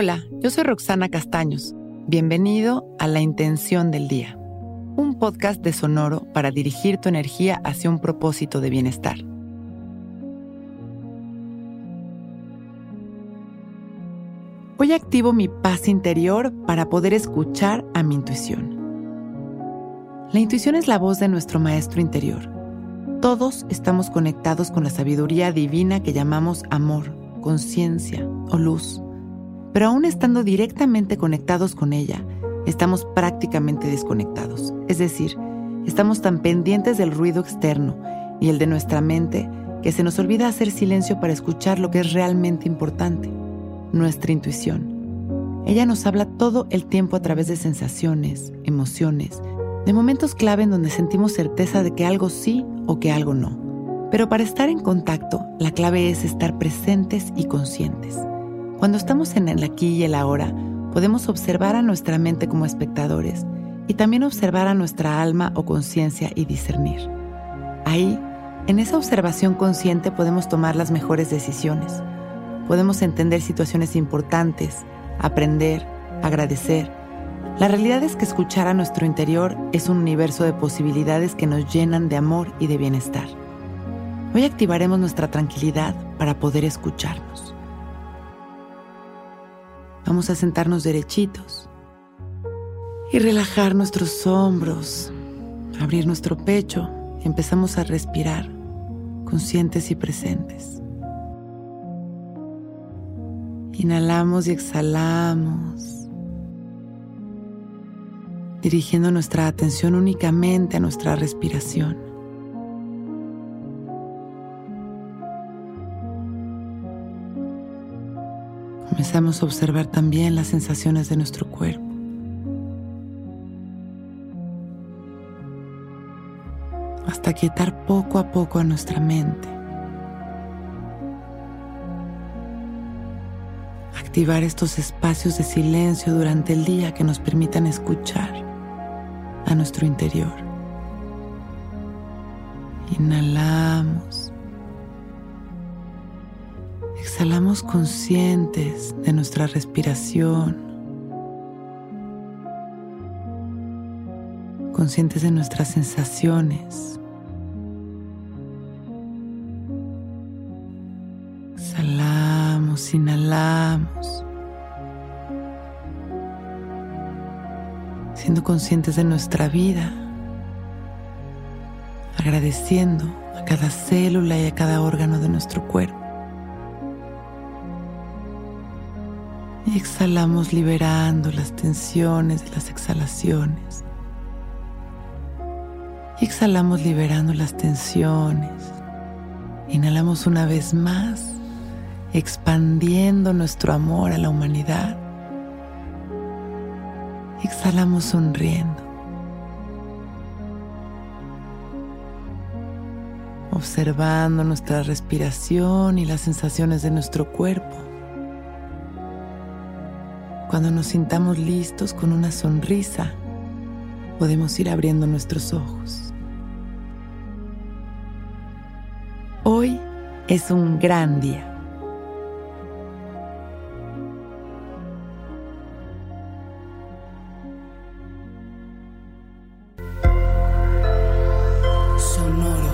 Hola, yo soy Roxana Castaños. Bienvenido a La Intención del Día, un podcast de Sonoro para dirigir tu energía hacia un propósito de bienestar. Hoy activo mi paz interior para poder escuchar a mi intuición. La intuición es la voz de nuestro maestro interior. Todos estamos conectados con la sabiduría divina que llamamos amor, conciencia o luz pero aún estando directamente conectados con ella, estamos prácticamente desconectados. Es decir, estamos tan pendientes del ruido externo y el de nuestra mente que se nos olvida hacer silencio para escuchar lo que es realmente importante, nuestra intuición. Ella nos habla todo el tiempo a través de sensaciones, emociones, de momentos clave en donde sentimos certeza de que algo sí o que algo no. Pero para estar en contacto, la clave es estar presentes y conscientes. Cuando estamos en el aquí y el ahora, podemos observar a nuestra mente como espectadores y también observar a nuestra alma o conciencia y discernir. Ahí, en esa observación consciente podemos tomar las mejores decisiones. Podemos entender situaciones importantes, aprender, agradecer. La realidad es que escuchar a nuestro interior es un universo de posibilidades que nos llenan de amor y de bienestar. Hoy activaremos nuestra tranquilidad para poder escucharnos. Vamos a sentarnos derechitos y relajar nuestros hombros, abrir nuestro pecho empezamos a respirar conscientes y presentes. Inhalamos y exhalamos, dirigiendo nuestra atención únicamente a nuestra respiración. Comenzamos a observar también las sensaciones de nuestro cuerpo. Hasta quietar poco a poco a nuestra mente. Activar estos espacios de silencio durante el día que nos permitan escuchar a nuestro interior. Inhalamos Exhalamos conscientes de nuestra respiración, conscientes de nuestras sensaciones. Exhalamos, inhalamos, siendo conscientes de nuestra vida, agradeciendo a cada célula y a cada órgano de nuestro cuerpo. Exhalamos liberando las tensiones de las exhalaciones. Exhalamos liberando las tensiones. Inhalamos una vez más, expandiendo nuestro amor a la humanidad. Exhalamos sonriendo. Observando nuestra respiración y las sensaciones de nuestro cuerpo. Cuando nos sintamos listos con una sonrisa, podemos ir abriendo nuestros ojos. Hoy es un gran día. Sonoro.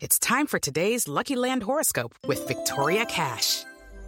It's time for today's Lucky Land horoscope with Victoria Cash.